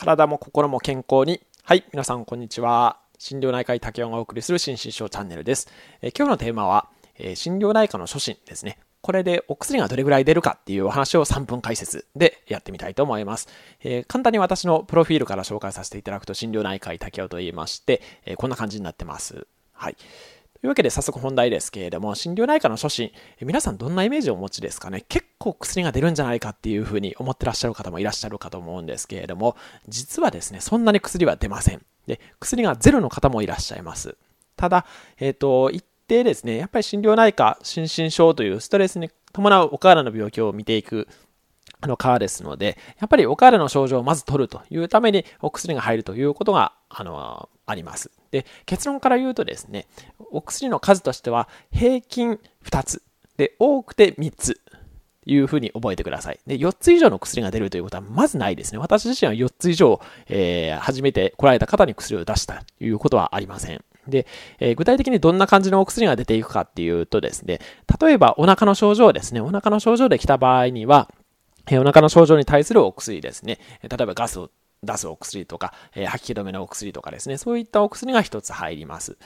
体も心も健康に。はい、皆さんこんにちは。心療内科医竹雄がお送りする心症チャンネルです。え今日のテーマは、え心療内科の初心ですね。これでお薬がどれぐらい出るかっていうお話を3分解説でやってみたいと思います。えー、簡単に私のプロフィールから紹介させていただくと、心療内科医竹雄と言いまして、えー、こんな感じになってます。はい。というわけで早速本題ですけれども、心療内科の初心、皆さんどんなイメージをお持ちですかね？結構薬が出るんじゃないかっていうふうに思ってらっしゃる方もいらっしゃるかと思うんですけれども、実はですね、そんなに薬は出ません。で、薬がゼロの方もいらっしゃいます。ただ、えっ、ー、と、一定ですね、やっぱり心療内科、心身症というストレスに伴うお体の病気を見ていくあの、川ですので、やっぱりお体の症状をまず取るというためにお薬が入るということが、あの、あります。で、結論から言うとですね、お薬の数としては平均2つ。で、多くて3つ。いうふうに覚えてください。で、4つ以上の薬が出るということはまずないですね。私自身は4つ以上、えー、初めて来られた方に薬を出したということはありません。で、えー、具体的にどんな感じのお薬が出ていくかっていうとですね、例えばお腹の症状ですね。お腹の症状で来た場合には、えお腹の症状に対するお薬ですね。例えばガスを出すお薬とか、え吐き気止めのお薬とかですね。そういったお薬が一つ入ります。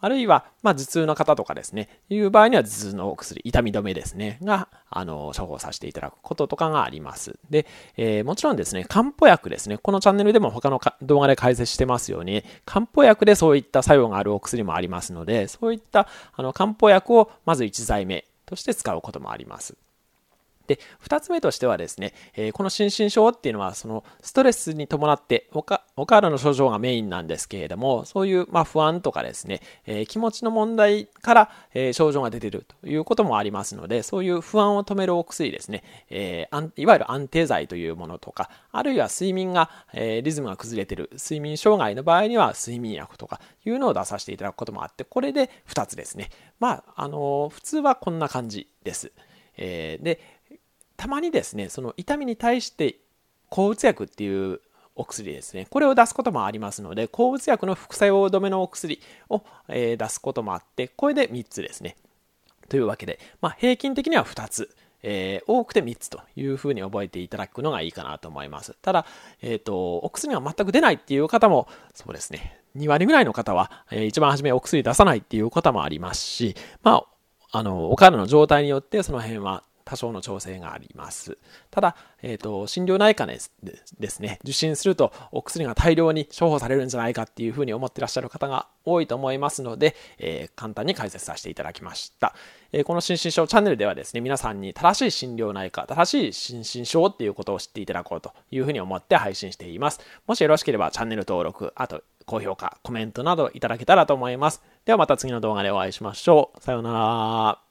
あるいは、まあ、頭痛の方とかですね、いう場合には頭痛のお薬、痛み止めですね、が、あの、処方させていただくこととかがあります。で、えー、もちろんですね、漢方薬ですね、このチャンネルでも他の動画で解説してますように、漢方薬でそういった作用があるお薬もありますので、そういったあの漢方薬をまず1剤目として使うこともあります。で、二つ目としてはですね、え、この心身症っていうのは、そのストレスに伴っておか、お体の症状がメインなんですけれども、そういう、ま、不安とかですね、え、気持ちの問題から、え、症状が出てるということもありますので、そういう不安を止めるお薬ですね、えいわゆる安定剤というものとか、あるいは睡眠が、えリズムが崩れてる、睡眠障害の場合には睡眠薬とかいうのを出させていただくこともあって、これで2つですね。まあ、あの普通はこんな感じです。えー、で、たまにですね、その痛みに対して抗うつ薬っていうお薬ですね。これを出すこともありますので、抗うつ薬の副作用止めのお薬を、え出すこともあって、これで3つですね。というわけで、まあ、平均的には2つ。えー、多くて3つというふうに覚えていただくのがいいかなと思います。ただ、えっ、ー、と、お薬が全く出ないっていう方も、そうですね、2割ぐらいの方は、えー、一番初めお薬出さないっていう方もありますし、まあ、あの、お体の状態によってその辺は多少の調整があります。ただ、えっ、ー、と、心療内科ですですね、受診するとお薬が大量に処方されるんじゃないかっていうふうに思ってらっしゃる方が多いと思いますので、えー、簡単に解説させていただきました。えー、この心身症チャンネルではですね、皆さんに正しい心療内科、正しい心身症っていうことを知っていただこうというふうに思って配信しています。もしよろしければチャンネル登録、あと高評価、コメントなどいただけたらと思います。ではまた次の動画でお会いしましょう。さようなら。